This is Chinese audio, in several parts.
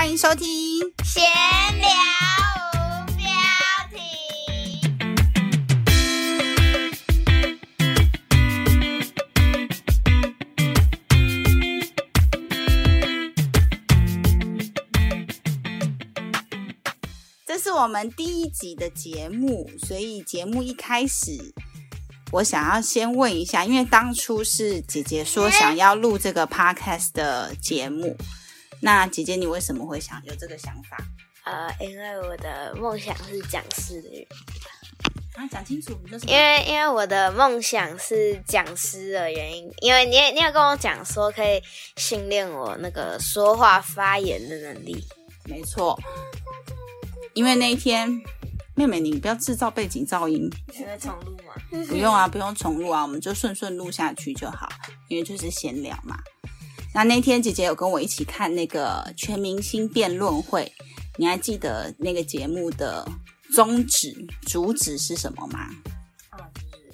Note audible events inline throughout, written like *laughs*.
欢迎收听。闲聊无标题。这是我们第一集的节目，所以节目一开始，我想要先问一下，因为当初是姐姐说想要录这个 podcast 的节目，那姐姐你为什么会想有这个想法？呃，因为我的梦想是讲师的原因，啊，讲清楚，你说什么？因为因为我的梦想是讲师的原因，因为你也你有跟我讲说可以训练我那个说话发言的能力。没错，因为那一天，妹妹你不要制造背景噪音，现在重录吗？不用啊，不用重录啊，我们就顺顺录下去就好，因为就是闲聊嘛。那那天姐姐有跟我一起看那个全明星辩论会，你还记得那个节目的宗旨、主旨是什么吗？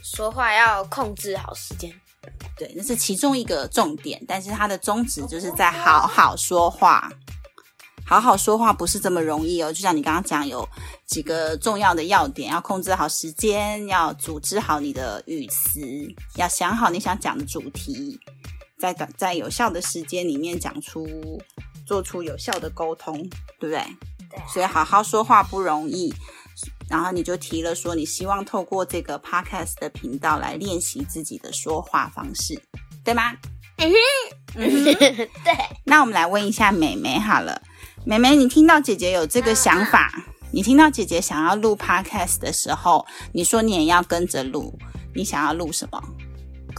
说话要控制好时间。对，那是其中一个重点，但是它的宗旨就是在好好说话。好好说话不是这么容易哦，就像你刚刚讲，有几个重要的要点，要控制好时间，要组织好你的语词，要想好你想讲的主题，在短在有效的时间里面讲出，做出有效的沟通，对不对？对啊所以好好说话不容易。然后你就提了说，你希望透过这个 podcast 的频道来练习自己的说话方式，对吗？嗯哼对，那我们来问一下美眉好了，美眉，你听到姐姐有这个想法，你听到姐姐想要录 podcast 的时候，你说你也要跟着录，你想要录什么？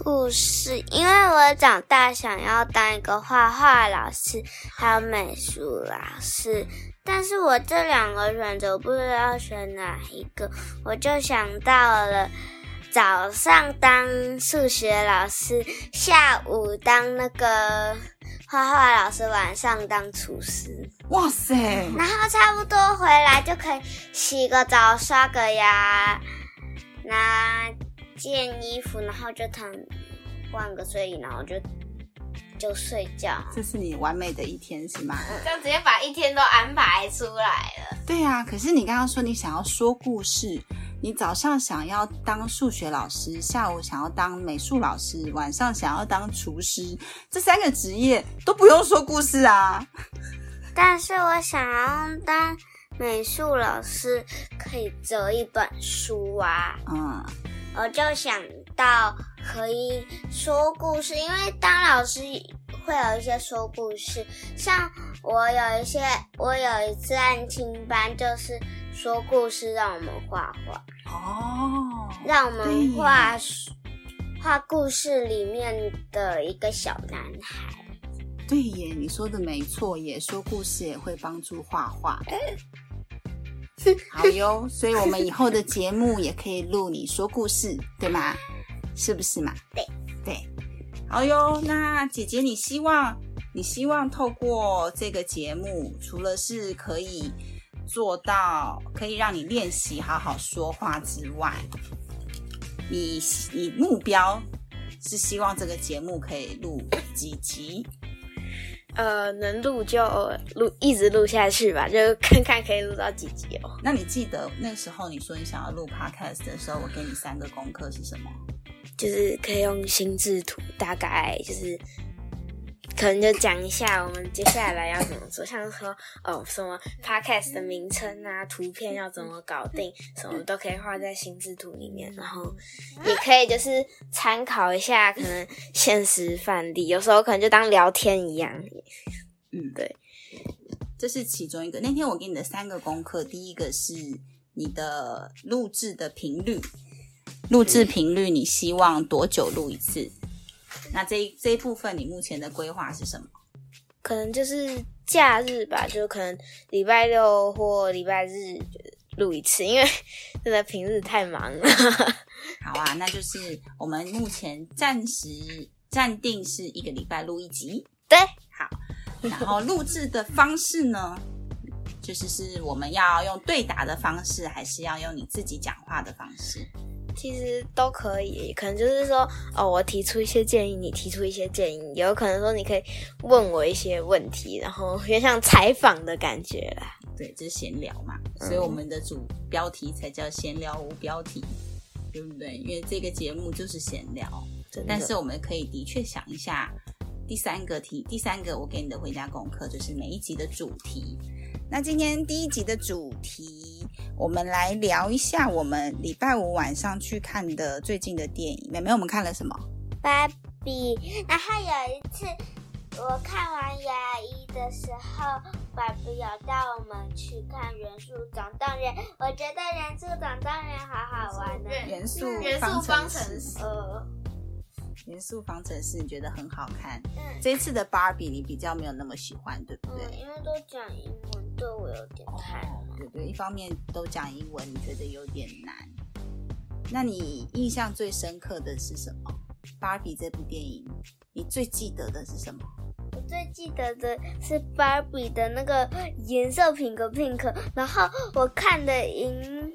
故事，因为我长大想要当一个画画老师，还有美术老师，但是我这两个选择不知道选哪一个，我就想到了早上当数学老师，下午当那个画画老师，晚上当厨师，哇塞，然后差不多回来就可以洗个澡、刷个牙，拿件衣服，然后就躺换个睡衣，然后就就睡觉。这是你完美的一天是吗？这样直接把一天都安排出来了。对啊，可是你刚刚说你想要说故事，你早上想要当数学老师，下午想要当美术老师，晚上想要当厨师，这三个职业都不用说故事啊。但是我想要当美术老师，可以折一本书啊。嗯，我就想到可以说故事，因为当老师会有一些说故事，像我有一些，我有一次安亲班就是说故事，让我们画画，哦，让我们画画故事里面的一个小男孩。对耶，你说的没错耶，说故事也会帮助画画。*laughs* 好哟，所以我们以后的节目也可以录你说故事，对吗？是不是嘛？对对，好哟。那姐姐，你希望你希望透过这个节目，除了是可以做到可以让你练习好好说话之外，你你目标是希望这个节目可以录几集？呃，能录就录，一直录下去吧，就看看可以录到几集哦。那你记得那时候你说你想要录 podcast 的时候，我给你三个功课是什么？就是可以用心智图，大概就是可能就讲一下我们接下来要怎么做，像说哦什么 podcast 的名称啊、图片要怎么搞定，什么都可以画在心智图里面，然后也可以就是参考一下可能现实范例，有时候可能就当聊天一样。嗯，对，这是其中一个。那天我给你的三个功课，第一个是你的录制的频率，录制频率你希望多久录一次？那这一这一部分你目前的规划是什么？可能就是假日吧，就可能礼拜六或礼拜日录一次，因为 *laughs* 真的平日太忙了。*laughs* 好啊，那就是我们目前暂时暂定是一个礼拜录一集。对，好，然后录制的方式呢，就是是我们要用对答的方式，还是要用你自己讲话的方式？其实都可以，可能就是说，哦，我提出一些建议，你提出一些建议，有可能说你可以问我一些问题，然后有点像采访的感觉啦。对，就是闲聊嘛，所以我们的主标题才叫闲聊无标题，对不对？因为这个节目就是闲聊，但是我们可以的确想一下第三个题，第三个我给你的回家功课就是每一集的主题。那今天第一集的主题，我们来聊一下我们礼拜五晚上去看的最近的电影。妹妹，我们看了什么？芭比。然后有一次我看完牙医的时候，爸比有带我们去看元素总动员。我觉得元素总动员好好玩呢。元素元素方方程式。呃，元素方程式，你觉得很好看？嗯这次的芭比你比较没有那么喜欢，对不对？嗯，因为都讲对我有点太哦，对对，一方面都讲英文，你觉得有点难。那你印象最深刻的是什么？芭比这部电影，你最记得的是什么？我最记得的是芭比的那个颜色 pink pink，然后我看的荧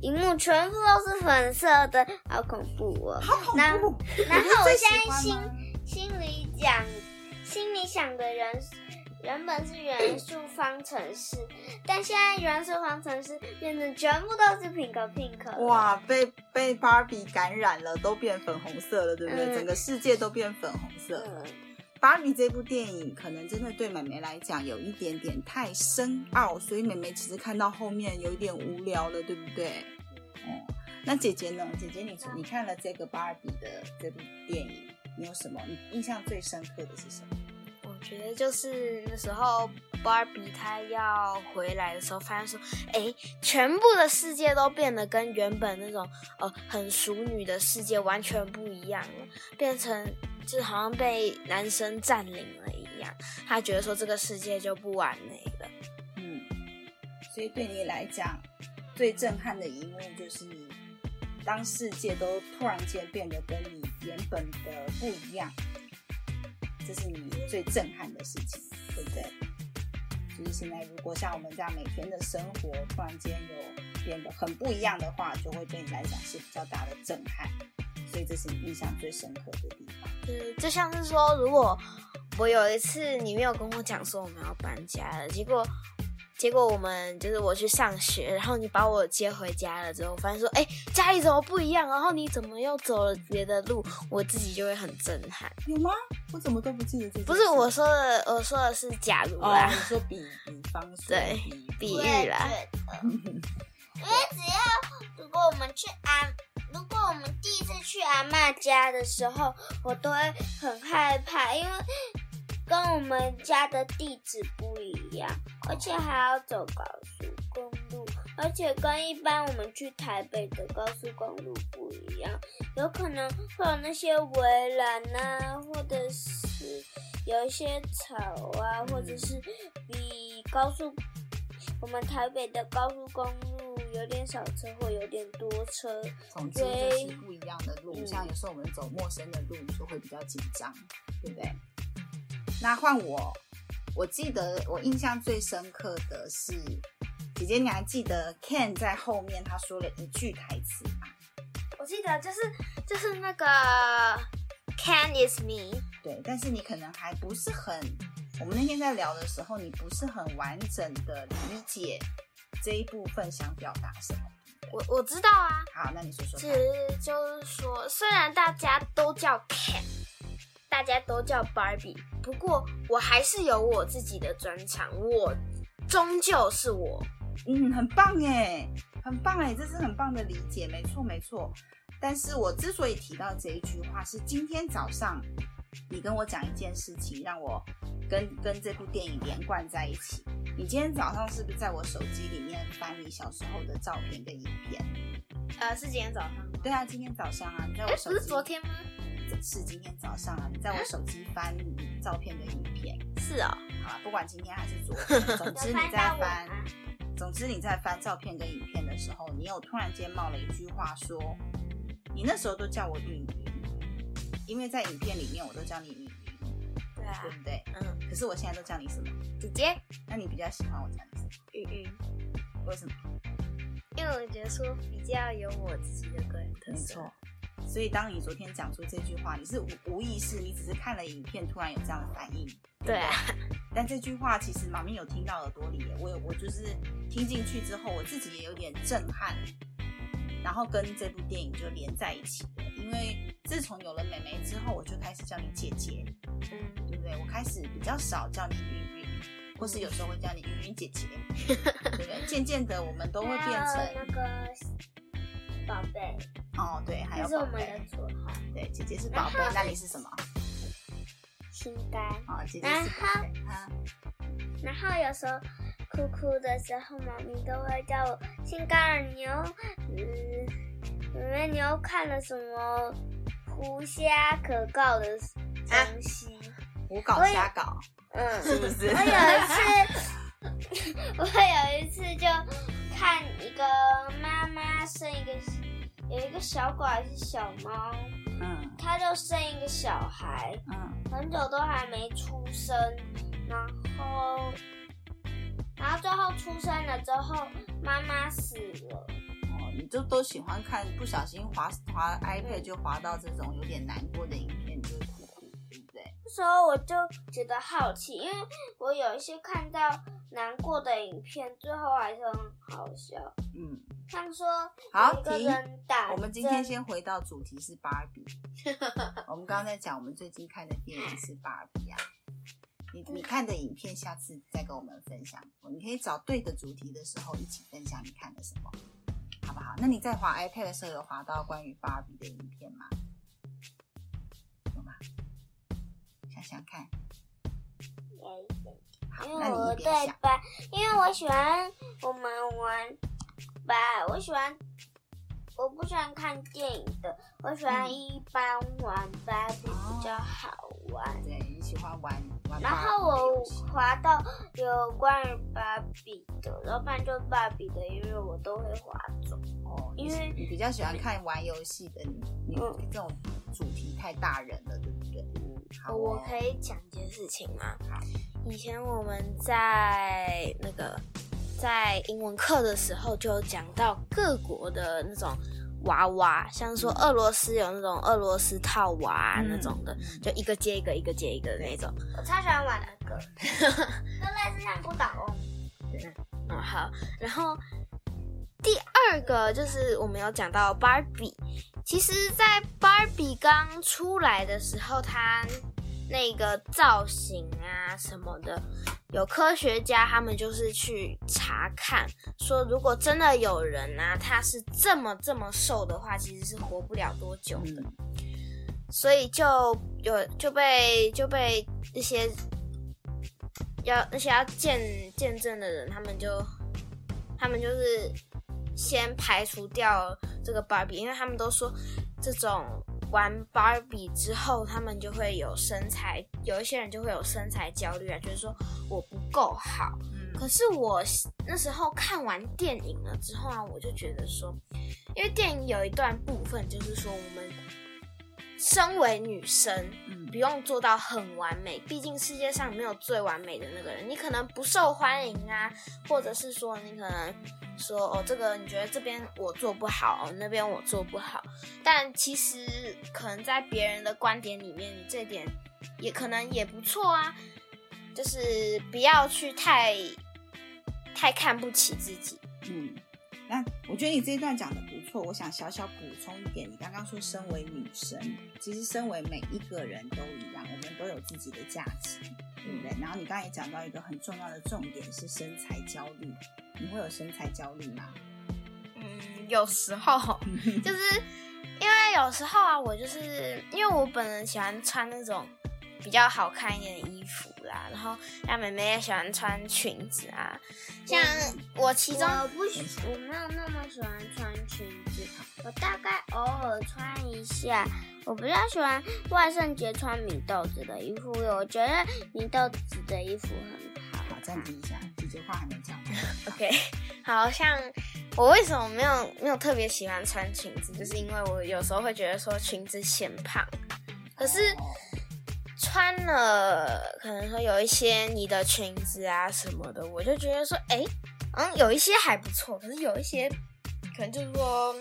荧幕全部都是粉色的，好恐怖哦！好恐那怖！然后我现在心心里讲，心里想的人原本是元素方程式，但现在元素方程式变成全部都是 pink pink。哇，被被芭比感染了，都变粉红色了，对不对？嗯整个世界都变粉红色。嗯，芭比这部电影可能真的对美眉来讲有一点点太深奥，所以美眉其实看到后面有一点无聊了，对不对？哦，那姐姐呢？姐姐你你看了这个芭比的这部电影，你有什么你印象最深刻的是什么？觉得就是那时候芭比她要回来的时候，发现说，哎，全部的世界都变得跟原本那种呃很熟女的世界完全不一样了，变成就好像被男生占领了一样。她觉得说这个世界就不完美了。嗯，所以对你来讲，最震撼的一幕就是，当世界都突然间变得跟你原本的不一样，这是你最震撼的事情，对不对？就是现在，如果像我们这样每天的生活突然间有变得很不一样的话，就会对你来讲是比较大的震撼，所以这是你印象最深刻的地方。对就像是说，如果我有一次你没有跟我讲说我们要搬家了，结果结果我们就是我去上学，然后你把我接回家了之后，发现说，哎，家里怎么不一样？然后你怎么又走了别的路？我自己就会很震撼。有吗？我怎么都不记得这？不是我说的，我说的是假如哦，啦，你说比比方说对比喻啦。*laughs* 因为只要如果我们去阿，如果我们第一次去阿嬷家的时候，我都会很害怕，因为跟我们家的地址不一样，而且还要走高速公路，而且跟一般我们去台北的高速公路不一样，有可能会有那些围栏啊，或者是有一些草啊，或者是比高速我们台北的高速公路有点少车或有点多车，总之就是对不一样的路，嗯像有时候我们走陌生的路，就会比较紧张，对不对？那换我，我记得我印象最深刻的是，姐姐你还记得 Ken 在后面他说了一句台词吗？我记得就是就是那个 Ken is me，对，但是你可能还不是很，我们那天在聊的时候，你不是很完整的理解这一部分想表达什么。我我知道啊，好，那你说说其看。实就是说，虽然大家都叫 Ken，大家都叫 Barbie，不过我还是有我自己的专长，我终究是我。嗯，很棒哎，很棒哎，这是很棒的理解，没错没错。但是我之所以提到这一句话，是今天早上你跟我讲一件事情，让我跟跟这部电影连贯在一起。你今天早上是不是在我手机里面翻你小时候的照片跟影片？呃，是今天早上吗？对啊，今天早上啊，你在哎，我手机，不是昨天吗？是今天早上啊，你在我手机翻你照片的影片。是哦，好了，不管今天还是昨 *laughs* 天，总之你在翻总之你在翻照片跟影片的时候，你有突然间冒了一句话说，你那时候都叫我云云，因为在影片里面我都叫你对啊对，不对？嗯，可是我现在都叫你什么？姐姐那你比较喜欢我叫你什么？云云，为什么？因为我觉得说比较有我自己的个人特色。没错。所以当你昨天讲出这句话，你是无无意识，你只是看了影片，突然有这样的反应。对啊。*laughs* 但这句话其实妈咪有听到耳朵里，我有我就是听进去之后，我自己也有点震撼，然后跟这部电影就连在一起了。因为自从有了妹妹之后，我就开始叫你姐姐，嗯，对不对？我开始比较少叫你云云，或是有时候会叫你云云姐姐，*laughs* 对不对？渐渐的，我们都会变成那个宝贝。哦，对，还有宝贝。对，姐姐是宝贝，那你是什么？心肝。哦，姐姐是宝贝。然后有时候哭哭的时候，妈咪都会叫我心肝儿牛。嗯，妹妹牛看了什么胡瞎可告的东西？胡搞瞎搞。嗯，是不是？我有一次，*laughs* 我有一次就看一个生一个。有一个小狗还是小猫，嗯，它就生一个小孩，嗯，很久都还没出生，然后，然后最后出生了之后，妈妈死了。哦，你就都喜欢看，不小心滑滑 iPad 就滑到这种有点难过的影片，就会哭哭，对不对？那时候我就觉得好奇，因为我有一些看到难过的影片，最后还是很好笑，嗯。像说，好停。我们今天先回到主题是芭比。*laughs* 我们刚刚在讲，我们最近看的电影是芭比啊。你你看的影片，下次再跟我们分享。你可以找对的主题的时候一起分享你看的什么，好不好？那你在滑 iPad 的时候有滑到关于芭比的影片吗？有吗？想想看。好，那你一边想。因为我喜欢我们玩。吧，我喜欢，我不喜欢看电影的，我喜欢一般玩芭比比较好玩。对，你喜欢玩玩。然后我滑到有关于芭比的，然后不然就芭比的，因为我都会滑走。哦，因为你比较喜欢看玩游戏的，你你这种主题太大人了，对不对？好，我可以讲一件事情吗？以前我们在那个。在英文课的时候就讲到各国的那种娃娃，像说俄罗斯有那种俄罗斯套娃那种的，就一个接一个，一个接一个的那种。我超喜欢玩那个，*laughs* 都类似像不倒翁。对，嗯好。然后第二个就是我们有讲到芭比，其实，在芭比刚出来的时候，它那个造型啊什么的。有科学家，他们就是去查看，说如果真的有人啊，他是这么这么瘦的话，其实是活不了多久的。所以就有就被就被那些要那些要见见证的人，他们就他们就是先排除掉这个芭比，因为他们都说这种。玩芭比之后，他们就会有身材，有一些人就会有身材焦虑啊，就是说我不够好。可是我那时候看完电影了之后啊，我就觉得说，因为电影有一段部分就是说，我们身为女生，嗯，不用做到很完美，毕竟世界上没有最完美的那个人。你可能不受欢迎啊，或者是说你可能。说哦，这个你觉得这边我做不好，那边我做不好，但其实可能在别人的观点里面，这点也可能也不错啊。就是不要去太太看不起自己。嗯，那我觉得你这一段讲的不错，我想小小补充一点，你刚刚说身为女生，其实身为每一个人都一样，我们都有自己的价值，对不对？然后你刚才也讲到一个很重要的重点是身材焦虑。你会有身材焦虑吗？嗯，有时候 *laughs* 就是因为有时候啊，我就是因为我本人喜欢穿那种比较好看一点的衣服啦，然后像妹妹也喜欢穿裙子啊。像我其中我不喜，我没有那么喜欢穿裙子，我大概偶尔穿一下。我比较喜欢万圣节穿米豆子的衣服，我觉得米豆子的衣服很好。好，暂停一下。这话还没讲。*laughs* OK，好像我为什么没有没有特别喜欢穿裙子，就是因为我有时候会觉得说裙子显胖，可是穿了可能说有一些你的裙子啊什么的，我就觉得说，哎，嗯，有一些还不错，可是有一些可能就是说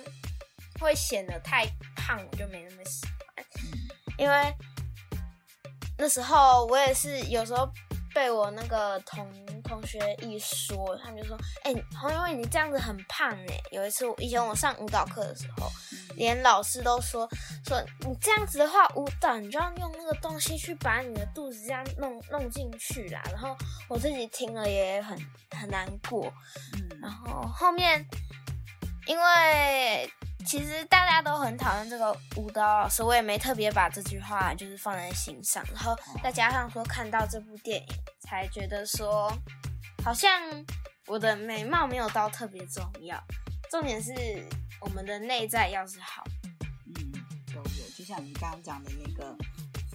会显得太胖，我就没那么喜欢。因为那时候我也是有时候被我那个同同学一说，他们就说：“哎、黄永伟你这样子很胖哎。”有一次我以前我上舞蹈课的时候，连老师都说说你这样子的话，舞蹈你就要用那个东西去把你的肚子这样弄弄进去啦。然后我自己听了也很很难过。嗯然后后面，因为其实大家都很讨厌这个舞蹈老师，我也没特别把这句话就是放在心上。然后再加上说看到这部电影，才觉得说好像我的美貌没有到特别重要，重点是我们的内在要是好。嗯，都有，就像你刚刚讲的那个，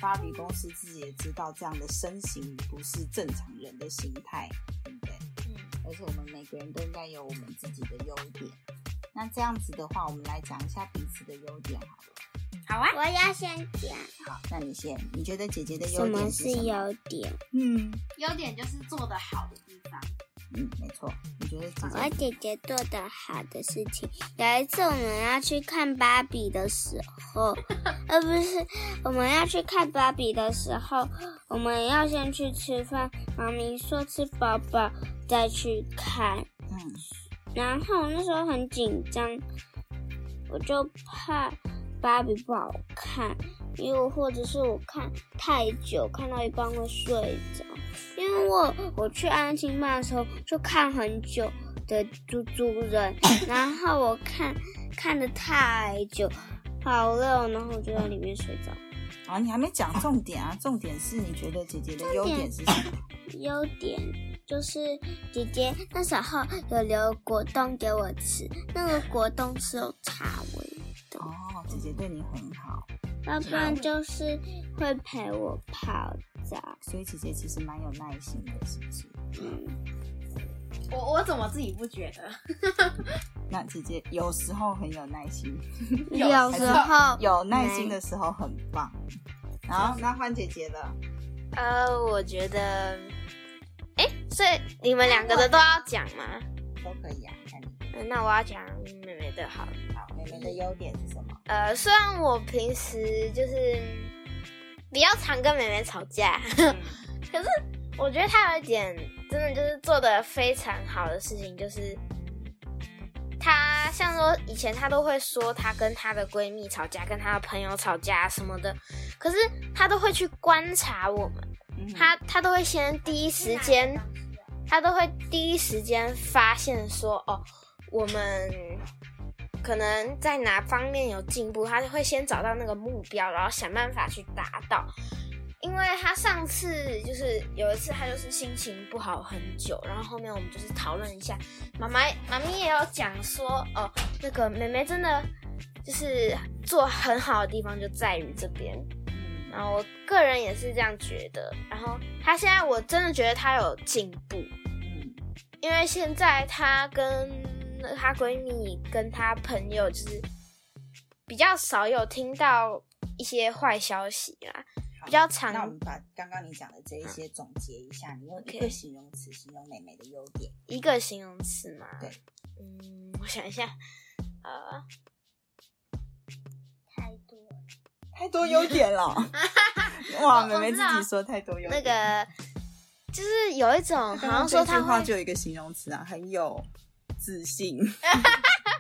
芭比公司自己也知道这样的身形不是正常人的形态，对不对？嗯，而且我们每个人都应该有我们自己的优点。那这样子的话，我们来讲一下彼此的优点好了。好啊。我要先讲好，那你先，你觉得姐姐的优什么是点是什么？优点。嗯优点就是做得好的地方。嗯，没错。你觉得姐我姐？姐姐做的好的事情，有一次我们要去看芭比的时候，呃，不是，我们要去看芭比的时候，我们要先去吃饭。妈咪说吃饱饱再去看，嗯然后那时候很紧张，我就怕芭比不好看，因为或者是我看太久，看到一半会睡着。因为我我去安心班的时候就看很久的猪猪人，然后我看看的太久，好累哦，然后我就在里面睡着。啊，你还没讲重点啊！重点是你觉得姐姐的优点是什么？*laughs* 优点就是姐姐那时候有留果冻给我吃，那个果冻是有茶味的。哦，姐姐对你很好，要不然就是会陪我泡澡。所以姐姐其实蛮有耐心的，是不是？嗯，我我怎么自己不觉得？*laughs* 那姐姐有时候很有耐心，*laughs* 有时候有耐心的时候很棒。然后那换姐姐了，呃，我觉得，哎，所以你们两个的都要讲吗？都可以啊，看你。嗯那我要讲妹妹的好了。好，妹妹的优点是什么？呃，虽然我平时就是比较常跟妹妹吵架，嗯 *laughs* 可是我觉得她有一点真的就是做的非常好的事情，就是她像说以前她都会说她跟她的闺蜜吵架，跟她的朋友吵架什么的，可是她都会去观察我们，嗯。哼她她都会先第一时间，他都会第一时间发现说哦，我们可能在哪方面有进步，他就会先找到那个目标，然后想办法去达到。因为他上次就是有一次，他就是心情不好很久，然后后面我们就是讨论一下，妈妈妈咪也有讲说，哦，那个妹妹真的就是做很好的地方就在于这边，嗯然后我个人也是这样觉得，然后她现在我真的觉得她有进步，嗯因为现在她跟她闺蜜跟她朋友就是比较少有听到一些坏消息啦，比较常那我们把刚刚你讲的这一些总结一下，你用一个形容词形容美美的优点。一个形容词嘛。对，嗯，我想一下，呃，太多优点了，*laughs* 哇！我妹妹自己说太多优点那点。个就是有一种好像说他话就有一个形容词啊，很有自信。*laughs*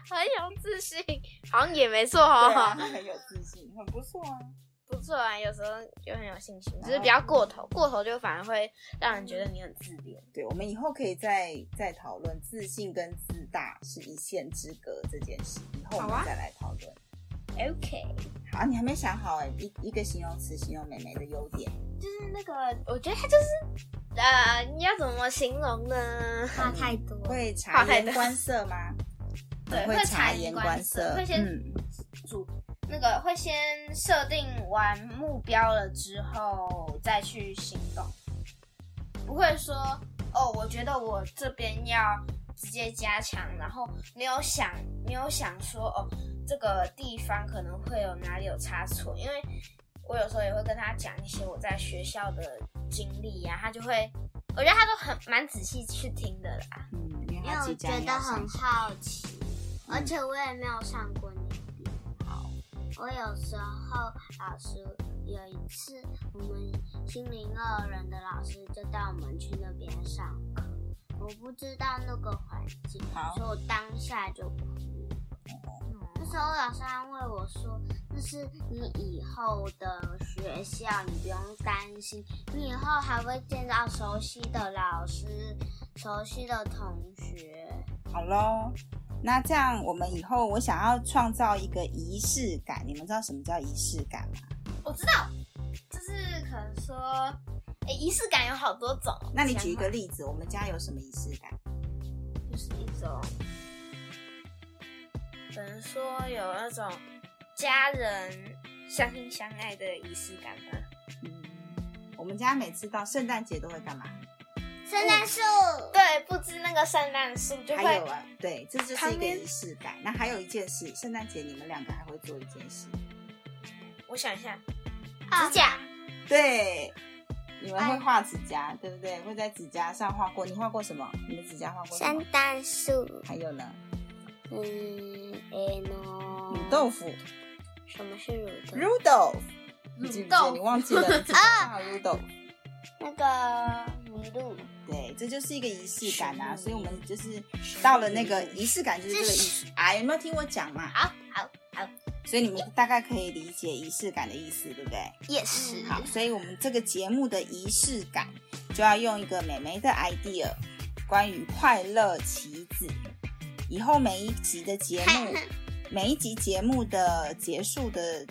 很有自信，好像也没错对哦。啊，很有自信，很不错啊。不错啊，有时候就很有信心，只是比较过头，过头就反而会让人觉得你很自恋。对，我们以后可以再再讨论自信跟自大是一线之隔这件事，以后我们再来讨论。OK，好，你还没想好哎，一一个形容词形容美眉的优点。就是那个，我觉得她就是，呃，你要怎么形容呢？话太多，会察话太多言观色吗？对会察察言言观观色，会先嗯，主那个会先设定完目标了之后再去行动，不会说哦，我觉得我这边要直接加强，然后没有想没有想说哦，这个地方可能会有哪里有差错，因为我有时候也会跟他讲一些我在学校的经历呀、他就会，我觉得他都很蛮仔细去听的啦。嗯，因为我她即将觉得很。好奇，而且我也没有上过那边。好，我有时候老师有一次，我们心灵二人的老师就带我们去那边上课，我不知道那个环境，所以我当下就哭。那时候老师安慰我说：“那是你以后的学校，你不用担心，你以后还会见到熟悉的老师、熟悉的同学。好喽。那这样，我们以后我想要创造一个仪式感，你们知道什么叫仪式感吗？我知道，就是可能说，哎，仪式感有好多种。那你举一个例子，我们家有什么仪式感？就是一种，可能说有那种家人相亲相爱的仪式感吧。嗯，我们家每次到圣诞节都会干嘛？圣诞树，对，布置那个圣诞树就会还有啊，对，这就是一个仪式感。那还有一件事，圣诞节你们两个还会做一件事，我想一下，啊指甲，对，你们会画指甲，对不对？会在指甲上画过，你画过什么？你们指甲画过什么圣？诞树，还有呢，嗯，诶喏，卤豆腐什么是乳豆？，Rudolph，你记不记得？豆你忘记了？你指甲上有 Rudolph。那个麋鹿，对，这就是一个仪式感啊，所以我们就是到了那个仪式感，就是这个意思啊。有没有听我讲嘛？好好好，所以你们大概可以理解仪式感的意思，对不对？？Yes 好，所以我们这个节目的仪式感就要用一个美眉的 idea，关于快乐棋子。以后每一集的节目，*laughs* 每一集节目的结束的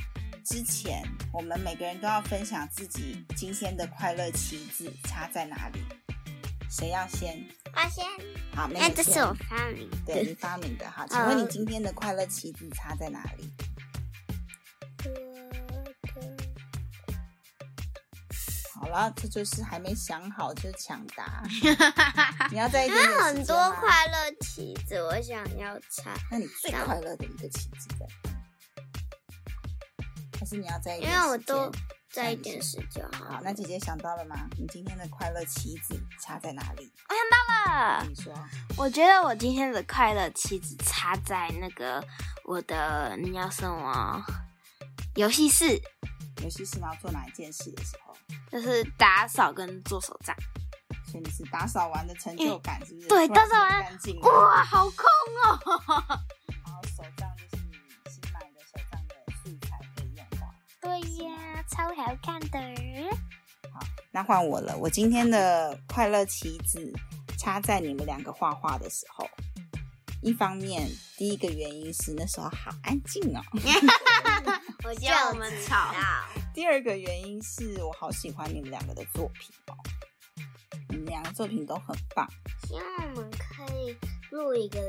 之前，我们每个人都要分享自己今天的快乐棋子差在哪里。谁要先？我先，好，妹哎，妹先这是我发明对你。发明的。好，*laughs* 请问你今天的快乐棋子差在哪里？好了，这就是还没想好就抢答。*laughs* 你要在一点点时还有很多快乐棋子，我想要猜，那你最快乐的一个棋子在哪？还是你要在一因？为我都在一点时就好。好，那姐姐想到了吗？你今天的快乐棋子插在哪里？啊，你说。我觉得我今天的快乐棋子插在那个我的你要什么游戏室，尤其是你要做哪一件事的时候，就是打扫跟做手账。所以你是打扫完的成就感，是不是？对打扫完干净。哇，好空哦！*laughs* 然后手账就是你新买的手账的素材可以用到。对呀，超好看的。好那换我了，我今天的快乐棋子插在你们两个画画的时候。*laughs* 一方面，第一个原因是那时候好安静哦；*laughs* 我就叫我们知吵道第二个原因是我好喜欢你们两个的作品哦，你们两个作品都很棒。希望我们可以录一个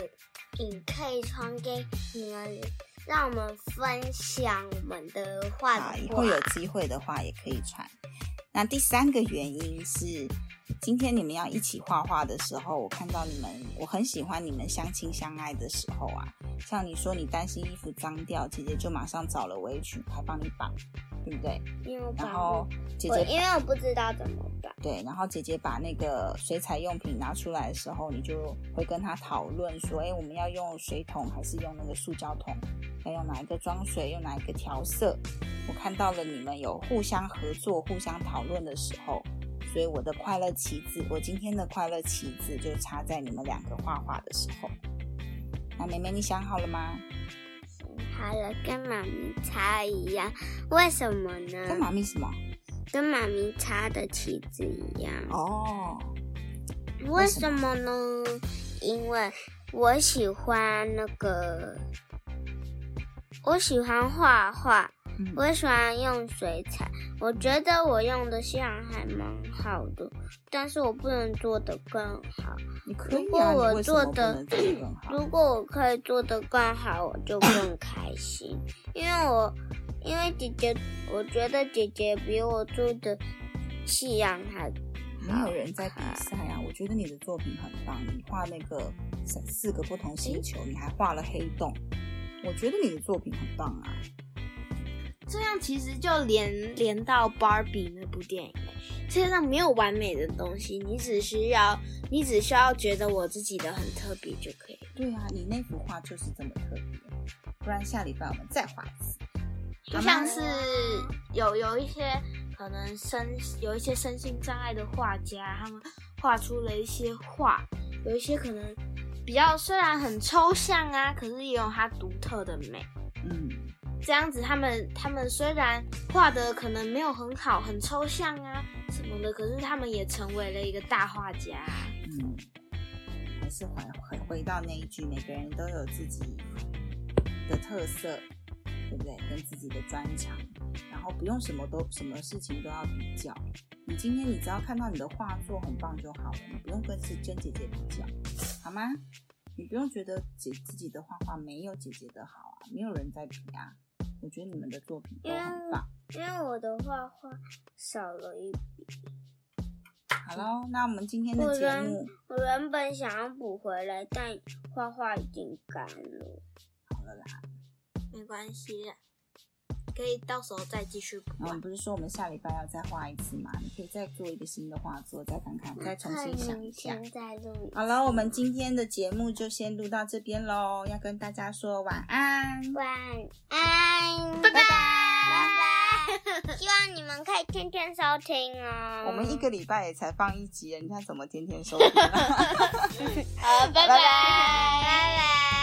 影，可以传给你们，让我们分享我们的画啊，的以后有。机会的话也可以传。那第三个原因是，今天你们要一起画画的时候，我看到你们，我很喜欢你们相亲相爱的时候啊。像你说你担心衣服脏掉，姐姐就马上找了围裙，还帮你绑，对不对？因为然后姐姐因为我不知道怎么办。对，然后姐姐把那个水彩用品拿出来的时候，你就会跟她讨论说，哎，我们要用水桶还是用那个塑胶桶？要用哪一个装水？用哪一个调色？我看到了你们有互相合作、互相讨论的时候，所以我的快乐棋子，我今天的快乐棋子就插在你们两个画画的时候。那妹妹，你想好了吗？好了，跟妈咪擦一样，为什么呢跟？妈咪什么？跟妈咪擦的旗子一样。哦，为什么呢？因为我喜欢那个，我喜欢画画，嗯我喜欢用水彩。我觉得我用的像还蛮好的，但是我不能做的更好。你可以如果啊，我做的？*clears throat* 如果我可以做的更好，我就更开心。因为我，因为姐姐，我觉得姐姐比我做的夕阳还没有人在比赛啊！我觉得你的作品很棒，你画那个四个不同星球，你还画了黑洞，我觉得你的作品很棒啊！这样其实就连连到 Barbie 那部电影了。世界上没有完美的东西，你只需要你只需要觉得我自己的很特别就可以。对啊，你那幅画就是这么特别，不然下礼拜我们再画一次。就像是有有一些可能身有一些身心障碍的画家，他们画出了一些画，有一些可能比较虽然很抽象啊，可是也有它独特的美。这样子，他们他们虽然画的可能没有很好，很抽象啊什么的，可是他们也成为了一个大画家。嗯，还是回回回到那一句，每个人都有自己的特色，对不对？跟自己的专长，然后不用什么都什么事情都要比较。你今天你只要看到你的画作很棒就好了，你不用跟自跟姐姐比较，好吗？你不用觉得姐自己的画画没有姐姐的好啊，没有人在比啊。我觉得你们的作品都很棒。因为我的画画少了一笔。好喽，那我们今天的节我原目我原本想要补回来，但画画已经干了。好了啦。没关系啦，可以到时候再继续补啊我们。不是说我们下礼拜要再画一次吗？你可以再做一个新的画作，再看看，再重新想一下。好了，我们今天的节目就先录到这边喽，要跟大家说晚安。晚安，拜拜，拜拜。希望你们可以天天收听哦。我们一个礼拜也才放一集，人家怎么天天收听啊？*laughs* 好，拜拜，拜拜。